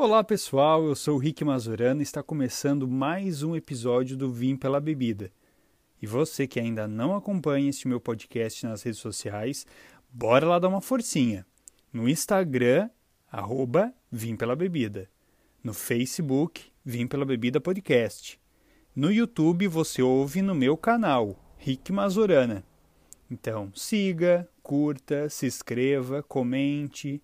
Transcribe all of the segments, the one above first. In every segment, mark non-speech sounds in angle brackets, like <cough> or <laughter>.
Olá pessoal, eu sou o Rick Mazurano e está começando mais um episódio do Vim pela Bebida. E você que ainda não acompanha este meu podcast nas redes sociais, bora lá dar uma forcinha. No Instagram, arroba Vim pela Bebida. No Facebook, Vim pela Bebida Podcast. No YouTube você ouve no meu canal, Rick Mazurana. Então siga, curta, se inscreva, comente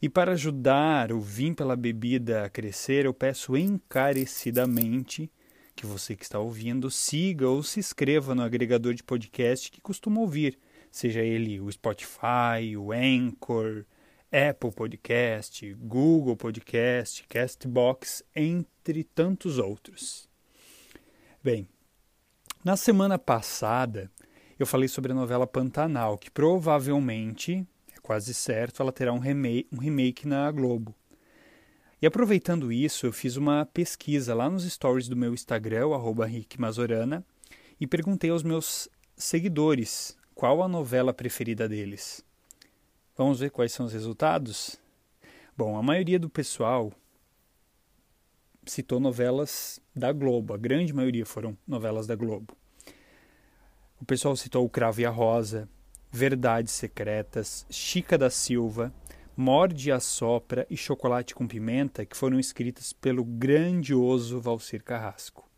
e para ajudar o Vim pela Bebida a crescer, eu peço encarecidamente que você que está ouvindo siga ou se inscreva no agregador de podcast que costuma ouvir, seja ele o Spotify, o Anchor, Apple Podcast, Google Podcast, Castbox, entre tantos outros. Bem, na semana passada eu falei sobre a novela Pantanal, que provavelmente quase certo, ela terá um remake, um remake na Globo. E aproveitando isso, eu fiz uma pesquisa lá nos stories do meu Instagram, rickmazorana, e perguntei aos meus seguidores qual a novela preferida deles. Vamos ver quais são os resultados? Bom, a maioria do pessoal citou novelas da Globo, a grande maioria foram novelas da Globo. O pessoal citou O Cravo e a Rosa, Verdades Secretas, Chica da Silva, Morde a Sopra e Chocolate com Pimenta, que foram escritas pelo grandioso Valcir Carrasco.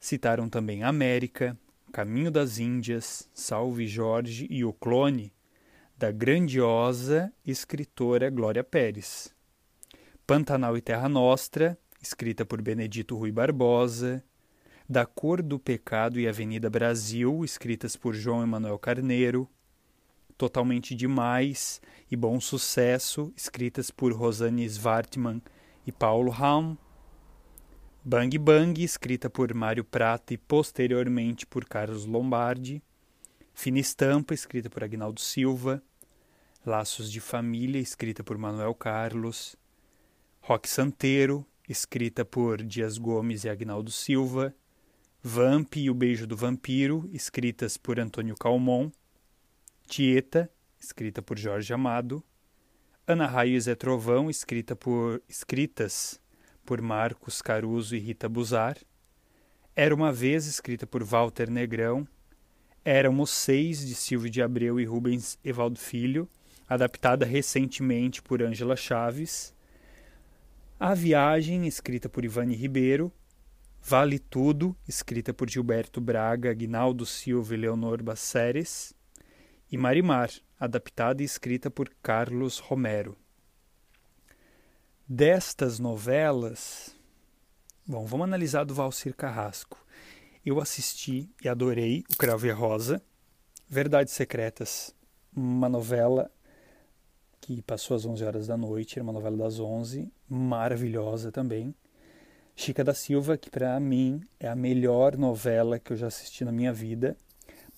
Citaram também América, Caminho das Índias, Salve Jorge e O Clone, da grandiosa escritora Glória Pérez. Pantanal e Terra Nostra, escrita por Benedito Rui Barbosa, da Cor do Pecado e Avenida Brasil, escritas por João Emanuel Carneiro, Totalmente Demais e Bom Sucesso, escritas por Rosane Svartman e Paulo Raum, Bang Bang, escrita por Mário Prata e posteriormente por Carlos Lombardi, Fina Estampa, escrita por Agnaldo Silva, Laços de Família, escrita por Manuel Carlos, Rock Santeiro, escrita por Dias Gomes e Agnaldo Silva, Vamp e o Beijo do Vampiro, escritas por Antônio Calmon, Tieta, escrita por Jorge Amado, Ana Raio e Zé Trovão, escrita por, escritas por Marcos Caruso e Rita Buzar, Era uma Vez, escrita por Walter Negrão, Éramos Seis, de Silvio de Abreu e Rubens Evaldo Filho, adaptada recentemente por Ângela Chaves, A Viagem, escrita por Ivane Ribeiro, Vale Tudo, escrita por Gilberto Braga, Aguinaldo Silva e Leonor Baceres, e Marimar, adaptada e escrita por Carlos Romero. Destas novelas, bom, vamos analisar do Valcir Carrasco. Eu assisti e adorei O Cravo e a Rosa, Verdades Secretas, uma novela que passou às 11 horas da noite, era uma novela das 11, maravilhosa também. Chica da Silva, que para mim é a melhor novela que eu já assisti na minha vida.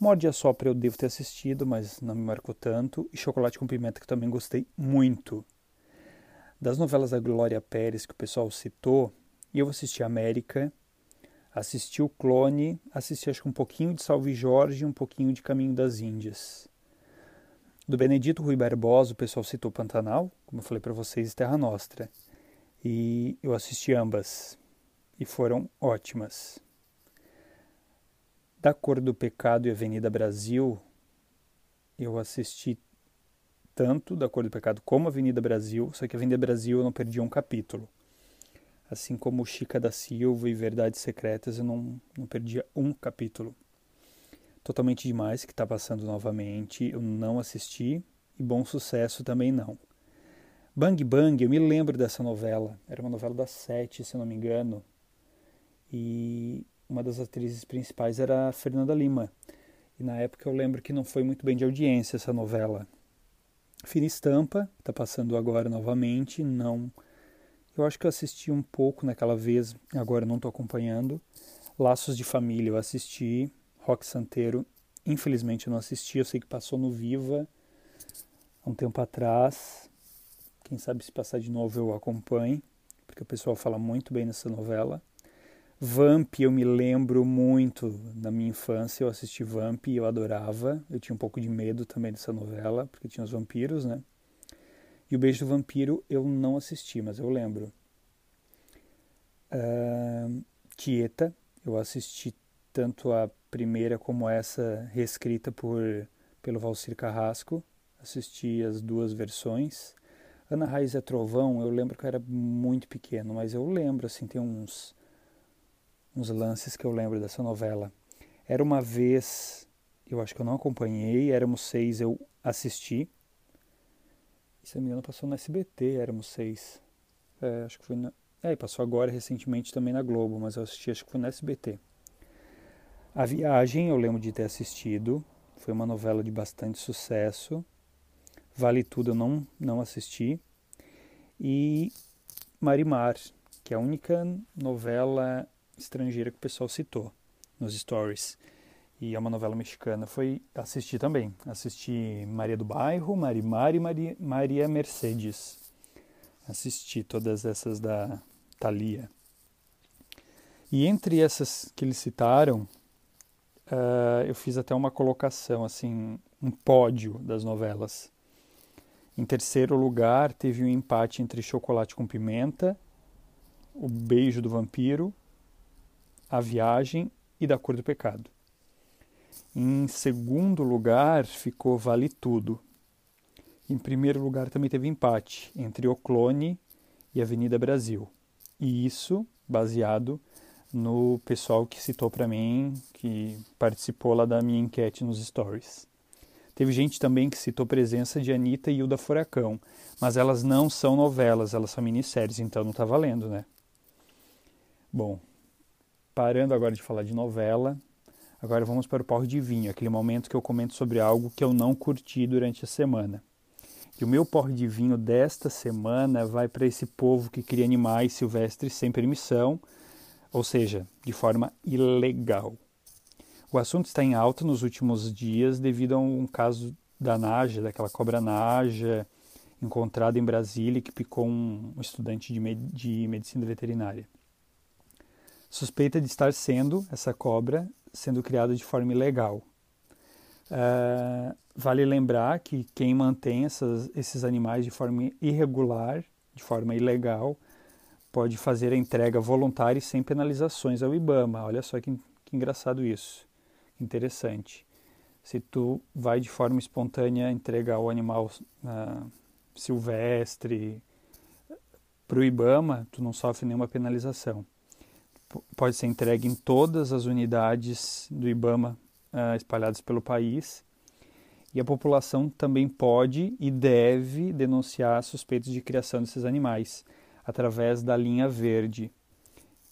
Morde a Sopra eu devo ter assistido, mas não me marcou tanto. E Chocolate com Pimenta, que também gostei muito. Das novelas da Glória Pérez que o pessoal citou, eu assisti América, assisti o Clone, assisti acho que um pouquinho de Salve Jorge e um pouquinho de Caminho das Índias. Do Benedito Rui Barbosa, o pessoal citou Pantanal, como eu falei para vocês, Terra Nostra. E eu assisti ambas e foram ótimas. Da Cor do Pecado e Avenida Brasil, eu assisti tanto da Cor do Pecado como Avenida Brasil, só que Avenida Brasil eu não perdi um capítulo. Assim como Chica da Silva e Verdades Secretas, eu não, não perdia um capítulo. Totalmente Demais, que está passando novamente, eu não assisti, e Bom Sucesso também não. Bang Bang, eu me lembro dessa novela, era uma novela das sete, se eu não me engano, e uma das atrizes principais era a Fernanda Lima. E na época eu lembro que não foi muito bem de audiência essa novela. Fina Estampa, está passando agora novamente, não. Eu acho que eu assisti um pouco naquela vez, agora não estou acompanhando. Laços de Família eu assisti, Rock Santeiro, infelizmente eu não assisti, eu sei que passou no Viva há um tempo atrás. Quem sabe se passar de novo eu acompanhe, porque o pessoal fala muito bem nessa novela. Vamp, eu me lembro muito na minha infância, eu assisti Vamp e eu adorava. Eu tinha um pouco de medo também dessa novela, porque tinha os vampiros, né? E o Beijo do Vampiro eu não assisti, mas eu lembro. Uh, Tieta, eu assisti tanto a primeira como essa reescrita por, pelo Valcir Carrasco. Assisti as duas versões. Ana Raiz é Trovão, eu lembro que eu era muito pequeno, mas eu lembro, assim, tem uns, uns lances que eu lembro dessa novela. Era uma vez, eu acho que eu não acompanhei, éramos seis, eu assisti. Se não me engano, passou no SBT, éramos seis. É, acho que foi na... É, passou agora recentemente também na Globo, mas eu assisti, acho que foi no SBT. A Viagem, eu lembro de ter assistido, foi uma novela de bastante sucesso. Vale Tudo eu não, não assisti. E Marimar, que é a única novela estrangeira que o pessoal citou nos stories. E é uma novela mexicana. Foi assistir também. Assisti Maria do Bairro, Marimar e Maria, Maria Mercedes. Assisti todas essas da Thalia. E entre essas que eles citaram, uh, eu fiz até uma colocação, assim, um pódio das novelas. Em terceiro lugar, teve um empate entre Chocolate com Pimenta, O Beijo do Vampiro, A Viagem e Da Cor do Pecado. Em segundo lugar, ficou Vale Tudo. Em primeiro lugar, também teve empate entre O Clone e Avenida Brasil. E isso baseado no pessoal que citou para mim, que participou lá da minha enquete nos stories. Teve gente também que citou presença de Anitta e Hilda Furacão, mas elas não são novelas, elas são minisséries, então não está valendo, né? Bom, parando agora de falar de novela, agora vamos para o porre de vinho, aquele momento que eu comento sobre algo que eu não curti durante a semana. E o meu porre de vinho desta semana vai para esse povo que cria animais silvestres sem permissão, ou seja, de forma ilegal. O assunto está em alta nos últimos dias devido a um caso da Naja, daquela cobra Naja, encontrada em Brasília que picou um estudante de, med de medicina veterinária. Suspeita de estar sendo essa cobra sendo criada de forma ilegal. Uh, vale lembrar que quem mantém essas, esses animais de forma irregular, de forma ilegal, pode fazer a entrega voluntária e sem penalizações ao IBAMA. Olha só que, que engraçado isso interessante. Se tu vai de forma espontânea entregar o animal uh, silvestre para o IBAMA, tu não sofre nenhuma penalização. Pode ser entregue em todas as unidades do IBAMA uh, espalhadas pelo país. E a população também pode e deve denunciar suspeitos de criação desses animais através da linha verde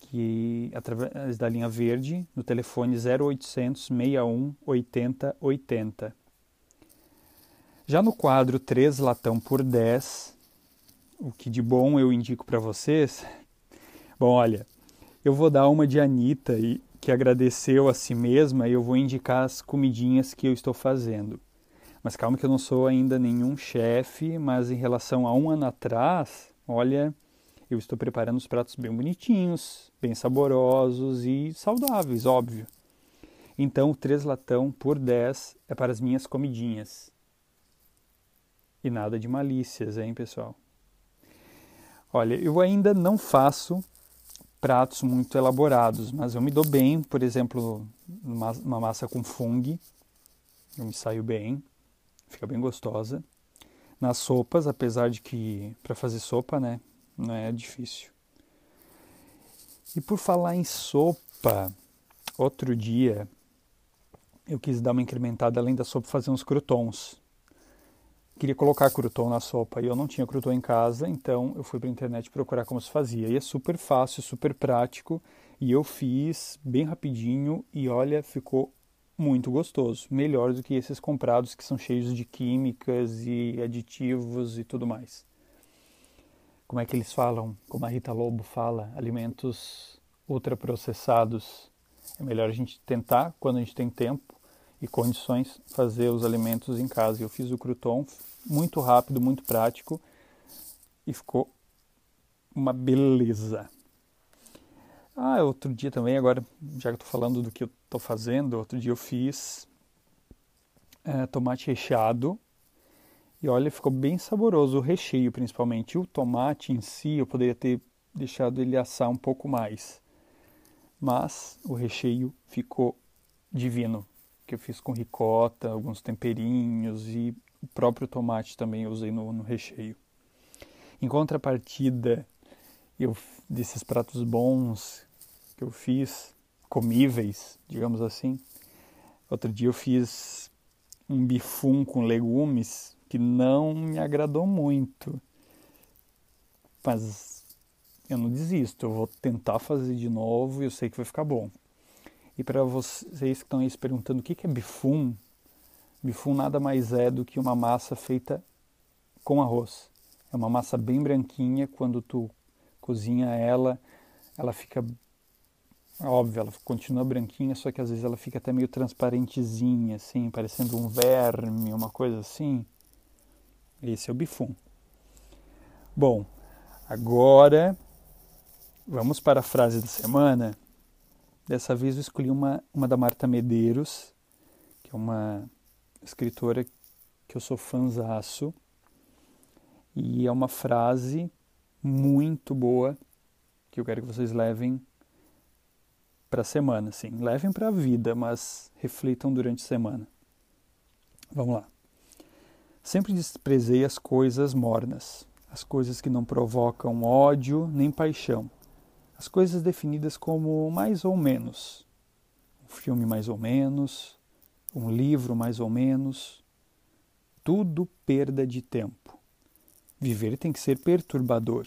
que através da linha verde no telefone 0800 61 80 80. Já no quadro 3 latão por 10, o que de bom eu indico para vocês? <laughs> Bom, olha, eu vou dar uma de Anitta que agradeceu a si mesma e eu vou indicar as comidinhas que eu estou fazendo. Mas calma que eu não sou ainda nenhum chefe, mas em relação a um ano atrás, olha, eu estou preparando os pratos bem bonitinhos, bem saborosos e saudáveis, óbvio. Então, três latão por 10 é para as minhas comidinhas. E nada de malícias, hein, pessoal? Olha, eu ainda não faço pratos muito elaborados, mas eu me dou bem, por exemplo, uma massa com fungo, eu me saio bem, fica bem gostosa. Nas sopas, apesar de que para fazer sopa, né, não é difícil. E por falar em sopa, outro dia eu quis dar uma incrementada além da sopa fazer uns croutons. Queria colocar crouton na sopa e eu não tinha crouton em casa, então eu fui para a internet procurar como se fazia. E é super fácil, super prático e eu fiz bem rapidinho e olha, ficou muito gostoso, melhor do que esses comprados que são cheios de químicas e aditivos e tudo mais como é que eles falam, como a Rita Lobo fala, alimentos ultraprocessados. É melhor a gente tentar, quando a gente tem tempo e condições, fazer os alimentos em casa. Eu fiz o crouton muito rápido, muito prático e ficou uma beleza. Ah, outro dia também, agora já que estou falando do que eu estou fazendo, outro dia eu fiz é, tomate recheado E olha, ficou bem saboroso o recheio, principalmente. O tomate em si, eu poderia ter deixado ele assar um pouco mais. Mas o recheio ficou divino, que eu fiz com ricota, alguns temperinhos e o próprio tomate também eu usei no, no recheio. Em contrapartida, eu desses pratos bons que eu fiz, comíveis, digamos assim. Outro dia eu fiz um bifum com legumes que não me agradou muito. Mas eu não desisto, eu vou tentar fazer de novo e eu sei que vai ficar bom. E para vocês que estão aí se perguntando o que é bifum, bifum nada mais é do que uma massa feita com arroz. É uma massa bem branquinha, quando tu cozinha ela, ela fica óbvio, ela continua branquinha, só que às vezes ela fica até meio transparentezinha, assim, parecendo um verme, uma coisa assim. Esse é o bifum. Bom, agora vamos para a frase da semana. Dessa vez eu escolhi uma, uma da Marta Medeiros, que é uma escritora que eu sou fãzaço. E é uma frase muito boa que eu quero que vocês levem para a semana, sim. Levem para a vida, mas reflitam durante a semana. Vamos lá. Sempre desprezei as coisas mornas, as coisas que não provocam ódio nem paixão, as coisas definidas como mais ou menos. Um filme mais ou menos, um livro mais ou menos. Tudo perda de tempo. Viver tem que ser perturbador.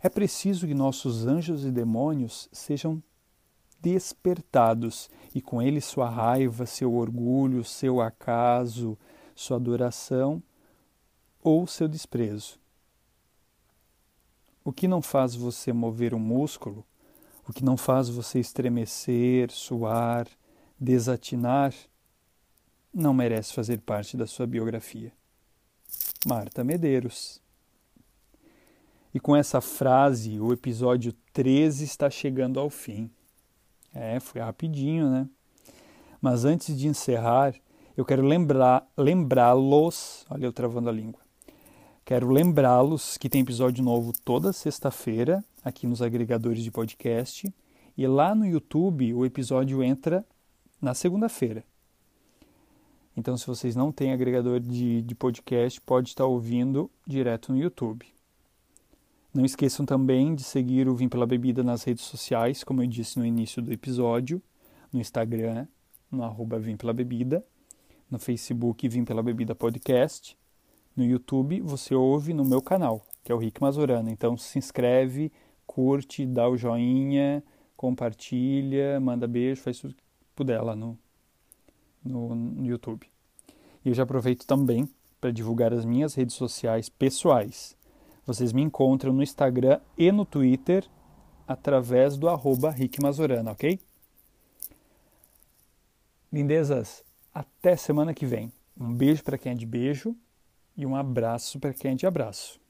É preciso que nossos anjos e demônios sejam despertados, e com ele sua raiva, seu orgulho, seu acaso, sua adoração ou seu desprezo. O que não faz você mover um músculo, o que não faz você estremecer, suar, desatinar, não merece fazer parte da sua biografia. Marta Medeiros. E com essa frase, o episódio 13 está chegando ao fim. É, foi rapidinho, né? Mas antes de encerrar, eu quero lembrar, lembrá-los, olha eu travando a língua. Quero lembrá-los que tem episódio novo toda sexta-feira aqui nos agregadores de podcast e lá no YouTube o episódio entra na segunda-feira. Então, se vocês não têm agregador de, de podcast, pode estar ouvindo direto no YouTube. Não esqueçam também de seguir o Vim pela Bebida nas redes sociais, como eu disse no início do episódio, no Instagram, no arroba Vim pela Bebida, no Facebook Vim pela Bebida Podcast, no YouTube você ouve no meu canal, que é o Rick Mazorana. Então se inscreve, curte, dá o joinha, compartilha, manda beijo, faz tudo que puder lá no, no, no YouTube. E eu já aproveito também para divulgar as minhas redes sociais pessoais. Vocês me encontram no Instagram e no Twitter através do arroba Rick Mazorana, ok? Lindezas, até semana que vem. Um beijo para quem é de beijo e um abraço é de abraço.